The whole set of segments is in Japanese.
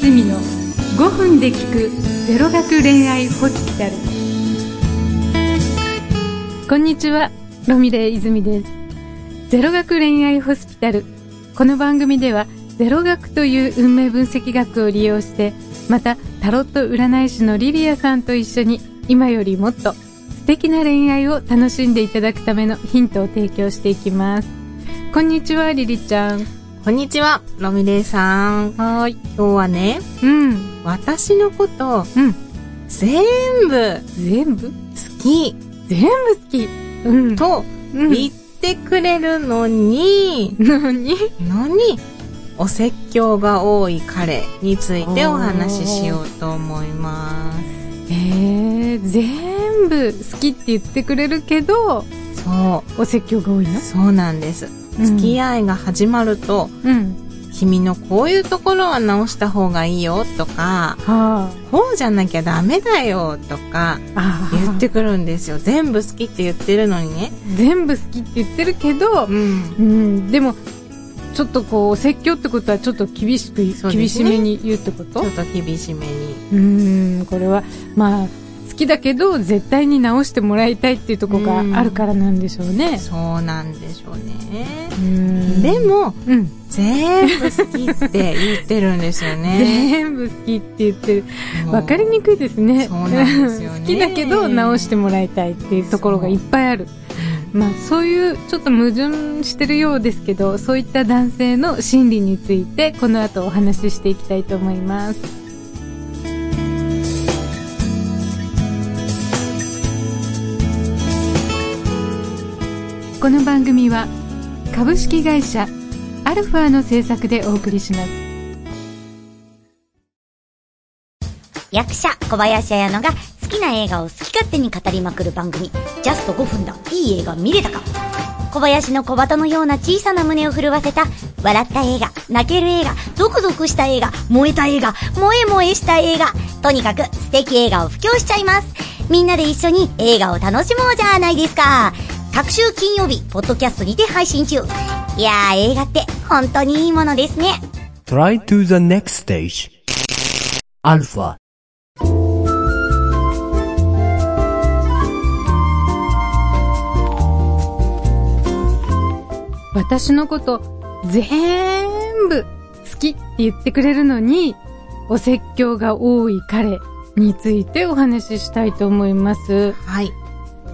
泉の5分で聞くゼロ学恋愛ホスピタル。こんにちはロミレイ泉です。ゼロ学恋愛ホスピタル。この番組ではゼロ学という運命分析学を利用してまたタロット占い師のリリアさんと一緒に今よりもっと素敵な恋愛を楽しんでいただくためのヒントを提供していきます。こんにちはリリちゃん。こんにちは、ロミレイさん。はーい。今日はね、うん。私のこと、うん。全部全部？好き。全部好き。うん。とうん。言ってくれるのに、何？のに、お説教が多い彼についてお話ししようと思います。えー、全部好きって言ってくれるけどそお説教が多いの？う、そうなんです。うん付き合いが始まると、うん君のこういうところは直した方がいいよとか、はこうじゃなきゃダメだよとか、ああ言ってくるんですよ。全部好きって言ってるのにね。全部好きって言ってるけど、ん。うん、でもちょっとこうお説教ってことはちょっと厳しく、ね厳しめに言うってこと？ちょっと厳しめに。うんこれはまあ好きだけど絶対に直してもらいたいっていうところがあるからなんでしょうね。そうなんでしょうね。うん。でも、うん。全部好きって言ってるんですよね。全部好きって言ってる。分かりにくいですね。そうなんですよね。好きだけど直してもらいたいっていうところがいっぱいある。まあそういうちょっと矛盾してるようですけどそういった男性の心理についてこの後お話ししていきたいと思いますこの番組は株式会社アルファの制作でお送りします。役者小林彩乃が好きな映画を好き勝手に語りまくる番組「ジャスト5分だ。いい映画見れたか」小林の小鳩のような小さな胸を震わせた笑った映画泣ける映画ゾクゾクした映画燃えた映画萌え萌えした映画。とにかく素敵映画を布教しちゃいます。みんなで一緒に映画を楽しもうじゃないですか。各週金曜日ポッドキャストにて配信中いやー映画って本当にいいものですね Try to the next stage. Alpha. 私のこと全部好きって言ってくれるのにお説教が多い彼についてお話ししたいと思いますはい。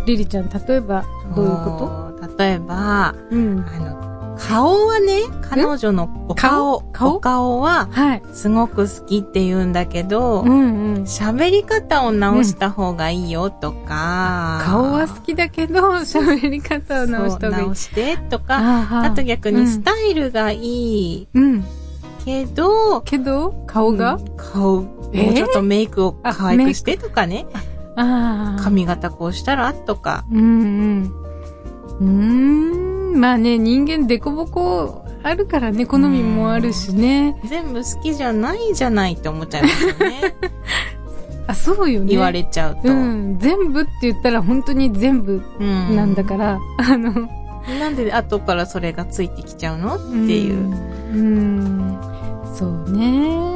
リリちゃん例えばどういうこと？例えば、とうん。あの、顔はね、彼女のお顔、顔？お顔は、はい。すごく好きって言うんだけど、うんうん。喋り方を直した方がいいよとか、顔は好きだけど喋り方を直した方がいい。直してとか、ああと逆にスタイルがいい。うん、うんけど、けど顔が、うん。顔、もうえーちょっとメイクを可愛くしてとかね、ああ髪型こうしたらとか、うんうん。うーん。まあね人間デコボコあるからね好みもあるしね。全部好きじゃないじゃないって思っちゃいますよね。あそうよね。言われちゃうと。うん、全部って言ったら本当に全部うん。なんだから、あの、なんで後からそれがついてきちゃうのっていう。うん。うん。そうね。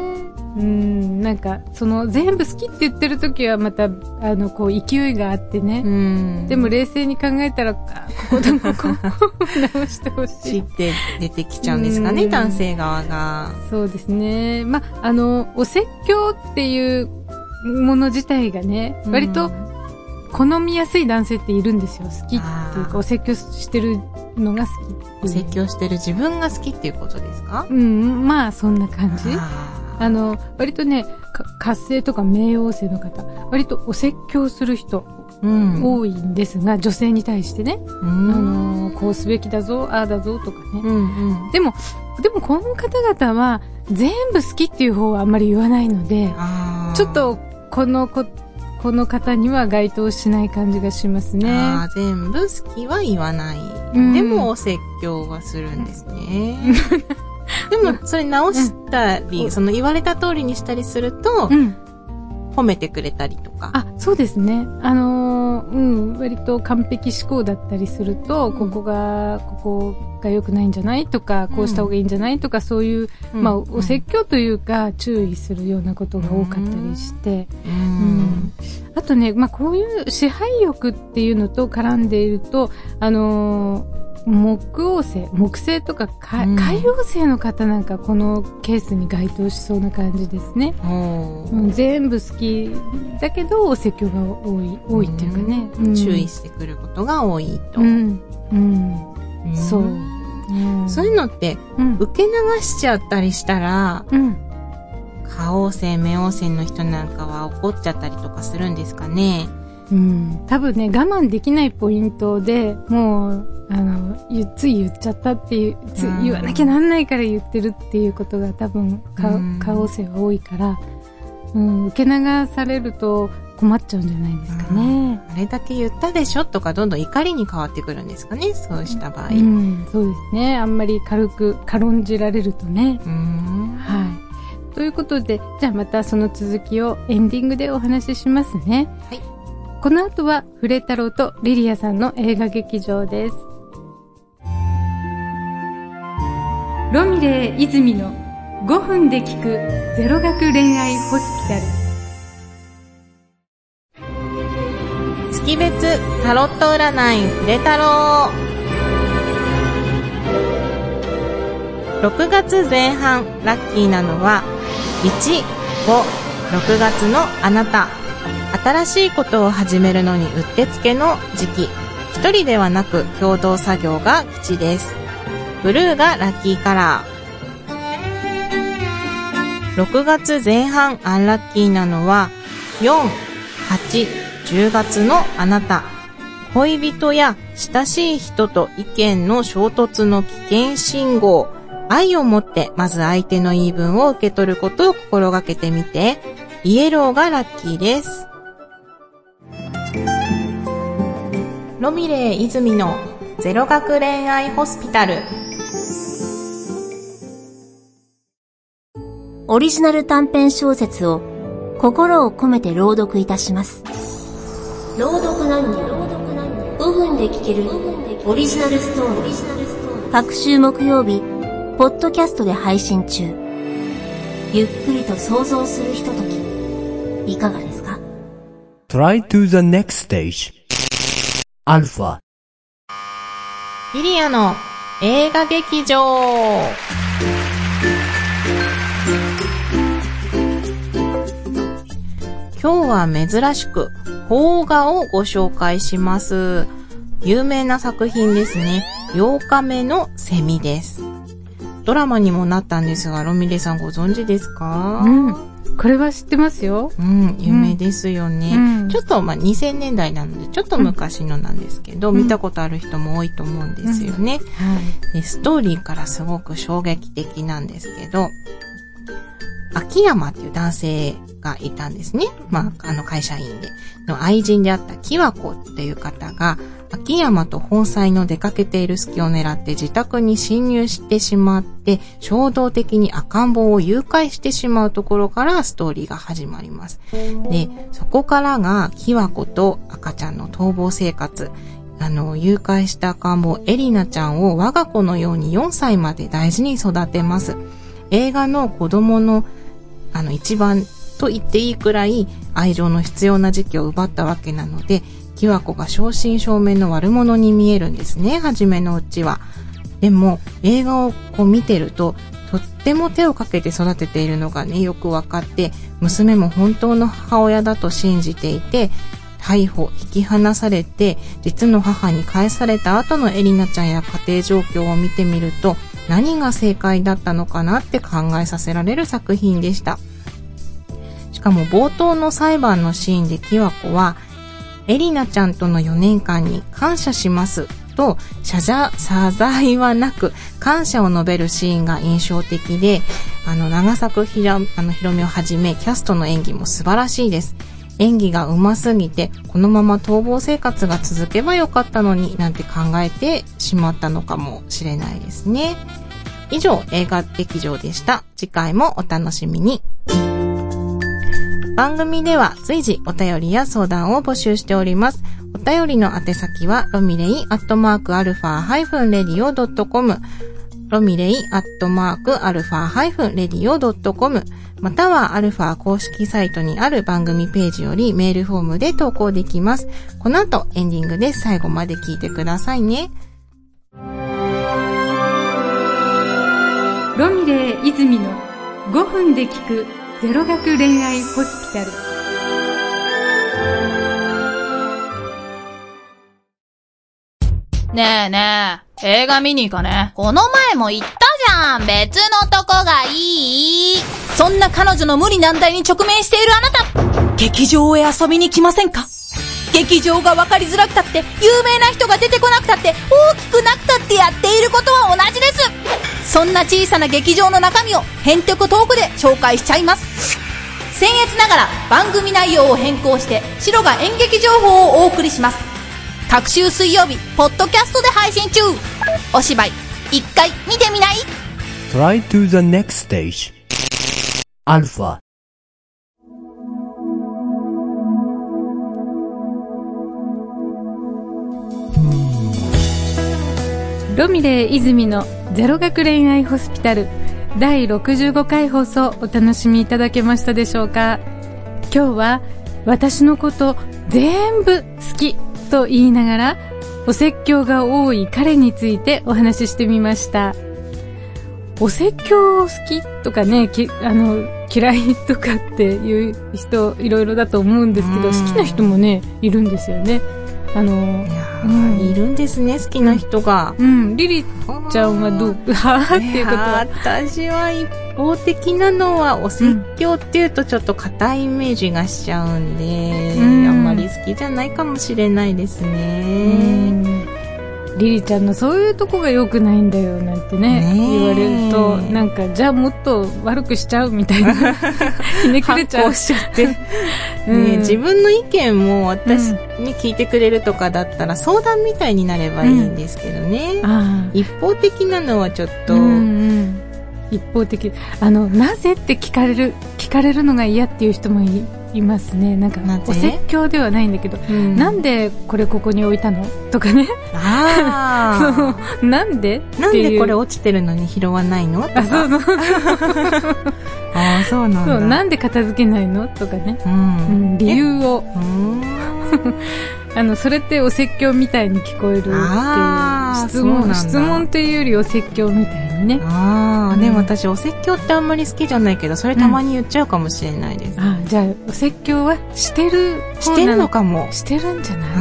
うん、なんか、その、全部好きって言ってる時はまた、あの、こう、勢いがあってね。うんでも冷静に考えたら、あこことここ直してほしい。知って出てきちゃうんですかね、うん男性側が。そうですね。まあ、あの、お説教っていうもの自体がね、割と好みやすい男性っているんですよ。好きっていうか、お説教してるのが好き。お説教してる自分が好きっていうことですかうん、まあ、そんな感じ。ああの、割とね、か活性とか冥王星の方、割とお説教する人ーうん。多いんですが、女性に対してね、うあん。の、こうすべきだぞ、ああだぞとかね。うんうん。でも、でもこの方々は、全部好きっていう方はあんまり言わないので、ちょっと、このこ、この方には該当しない感じがしますね。あー全部好きは言わない。うんでもお説教はするんですね。でも、それ直したり、うんその言われた通りにしたりすると、うん。褒めてくれたりとか。あ、そうですね。あのーうん、割割と完璧思考だったりすると、ここが、ここが良くないんじゃないとか、こうした方がいいんじゃないとか、そういう、まあ、お説教というか、注意するようなことが多かったりして、ううんん。あとね、まあ、こういう支配欲っていうのと絡んでいると、あのー木王星、木星とかかうん海王星の方なんかこのケースに該当しそうな感じですね。うん、全部好きだけどお説教が多い、多いっていうかね。うん注意してくることが多いと。うん。そう。うんそういうのって、うん。受け流しちゃったりしたら、うん。下王星、冥王星の人なんかは怒っちゃったりとかするんですかね。うん。多分ね、我慢できないポイントで、もう、あの、ゆつい言っちゃったっていう、つうん言わなきゃなんないから言ってるっていうことが多分、可能性は多いから、うん、受け流されると困っちゃうんじゃないですかね。あれだけ言ったでしょとか、どんどん怒りに変わってくるんですかね。そうした場合。ううんん、そうですね。あんまり軽く、軽んじられるとね。はい。ということで、じゃあまたその続きをエンディングでお話ししますね。はい。この後は、フレ太郎とリリアさんの映画劇場です。ロミレイ泉の5分で聞くゼロ学恋愛ホスピタル。月別タロット占いフレタロー。6月前半、ラッキーなのは、1、5、6月のあなた。新しいことを始めるのにうってつけの時期。一人ではなく共同作業が吉です。ブルーがラッキーカラー。6月前半アンラッキーなのは、4、8、10月のあなた。恋人や親しい人と意見の衝突の危険信号。愛を持ってまず相手の言い分を受け取ることを心がけてみて。イエローがラッキーです。ロミレイ泉のゼロ学恋愛ホスピタル。オリジナル短編小説を心を込めて朗読いたします。朗読何人5分で聞けるオリジナルストーリー。各週木曜日、ポッドキャストで配信中。ゆっくりと想像するひととき、いかがですか？Try to the next stage. Alpha. リリアの映画劇場。今日は珍しく、邦画をご紹介します。有名な作品ですね。8日目のセミです。ドラマにもなったんですが、ロミレさんご存知ですか？うん。これは知ってますよ。うん、有名ですよね。うんちょっと、まあ、2000年代なので、ちょっと昔のなんですけど、うん見たことある人も多いと思うんですよね。はい。で、ストーリーからすごく衝撃的なんですけど、秋山っていう男性がいたんですね。まあ、あの会社員で。の愛人であった木和子っていう方が、秋山と本妻の出かけている隙を狙って自宅に侵入してしまって、衝動的に赤ん坊を誘拐してしまうところからストーリーが始まります。で、そこからが木和子と赤ちゃんの逃亡生活。あの、誘拐した赤ん坊エリナちゃんを我が子のように4歳まで大事に育てます。映画の子供の、あの、一番と言っていいくらい愛情の必要な時期を奪ったわけなので、キワコが正真正銘の悪者に見えるんですね、初めのうちは。でも、映画をこう見てると、とっても手をかけて育てているのがね、よくわかって、娘も本当の母親だと信じていて、逮捕、引き離されて、実の母に返された後のエリナちゃんや家庭状況を見てみると、何が正解だったのかなって考えさせられる作品でした。しかも冒頭の裁判のシーンでキワコは、エリナちゃんとの4年間に感謝しますと、謝罪、謝罪はなく、感謝を述べるシーンが印象的で、あの、長作ひら、あの、ひろみをはじめ、キャストの演技も素晴らしいです。演技が上手すぎて、このまま逃亡生活が続けばよかったのになんて考えてしまったのかもしれないですね。以上、映画劇場でした。次回もお楽しみに。番組では随時お便りや相談を募集しております。お便りの宛先は、ロミレイアットマークアルファハイフンレディオドットコム、ロミレイアットマークアルファハイフンレディオドットコム、またはアルファ公式サイトにある番組ページよりメールフォームで投稿できます。この後エンディングで。最後まで聞いてくださいね。ロミレー泉の5分で聞くゼロ学恋愛ホスピタル。ねえねえ、映画見に行かね？この前も言ったじゃん。別のとこがいい。そんな彼女の無理難題に直面しているあなた。劇場へ遊びに来ませんか？劇場が分かりづらくたって、有名な人が出てこなくたって、大きくなくたってやっていることは同じです。そんな小さな劇場の中身を、ヘンテコトークで紹介しちゃいます。僭越ながら番組内容を変更して、白が演劇情報をお送りします。各週水曜日、ポッドキャストで配信中お芝居、一回見てみない？Try to the next stage. Alpha. ロミレー泉のゼロ学恋愛ホスピタル第65回放送お楽しみいただけましたでしょうか？今日は私のこと全部好きと言いながらお説教が多い彼についてお話ししてみました。お説教好きとかねきあの嫌いとかっていう人いろいろだと思うんですけどうん。好きな人もねいるんですよね。あのうん。いるんですね、好きな人が。うん。リリちゃんはどう はあっていうことは。私は一方的なのはお説教っていうとちょっと硬いイメージがしちゃうんで、うんまり好きじゃないかもしれないですうね。ん。リリちゃんのそういうとこが良くないんだよなんてね言われるとなんかじゃあもっと悪くしちゃうみたいな。ひねくれちゃう。発しちゃって。うん。ね、自分の意見も私に聞いてくれるとかだったら相談みたいになればいいんですけどね。ああ。一方的なのはちょっと、うんうん。一方的。あのなぜって聞かれる聞かれるのが嫌っていう人もいいますね。なんかお説教ではないんだけど、うん。なんでこれここに置いたの？とかね。あ そう。なんで？あ。なんでこれ落ちてるのに拾わないの？とか。あそうそう。ああ、そうなんだ。そう。なんで片付けないの？とかね、う。うんん、理由を。あのそれってお説教みたいに聞こえるっていう質問質問っていうよりお説教みたいにねああ、うんでも私お説教ってあんまり好きじゃないけど、それたまに言っちゃうかもしれないです。あじゃあお説教はしてる方してるなのかも。してるんじゃない、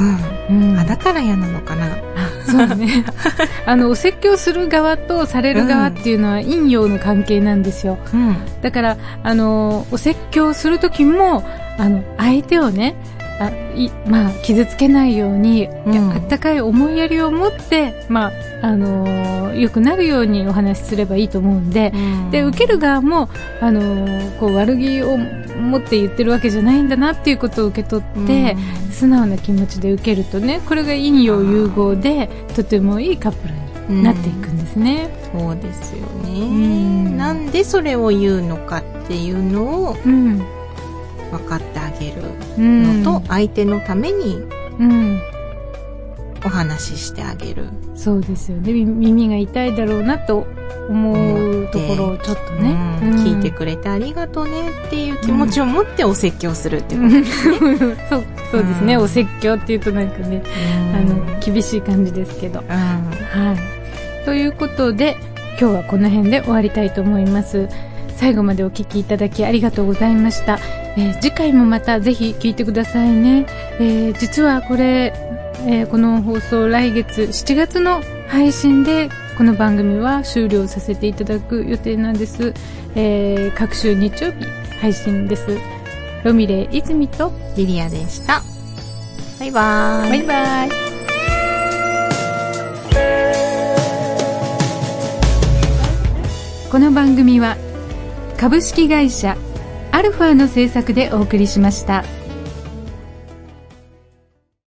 うん。うんあ、だから嫌なのかな？あそうね あのお説教する側とされる側っていうのは陰陽の関係なんですようん。だからあのお説教する時もあの相手をねあいまあ、傷つけないように、うん。あったかい思いやりを持って、まああの良くなるようにお話しすればいいと思うんで、で受ける側も、あのこう悪気を持って言ってるわけじゃないんだなっていうことを受け取って、素直な気持ちで受けるとねこれが陰陽融合でとてもいいカップルになっていくんですね。そうですよね。ん。なんでそれを言うのかっていうのをうん。分かってあげるうん。のと、相手のためにうん。お話ししてあげる。そうですよね。み耳が痛いだろうなと思うところをちょっとね、うんうん。聞いてくれてありがとうねっていう気持ちを持ってお説教するっていうことうん。そうそうですね、うん。お説教っていうとなんかね、あの厳しい感じですけど。うん。はい。ということで、今日はこの辺で終わりたいと思います。最後までお聞きいただきありがとうございました。えー次回もまたぜひ聞いてくださいね。えー実はこれ、えーこの放送来月7月の配信でこの番組は終了させていただく予定なんです。えー各週日曜日配信です。ロミレイ泉とリリアでした。バイバーイ。バイバイ。この番組は株式会社アルファの制作でお送りしました。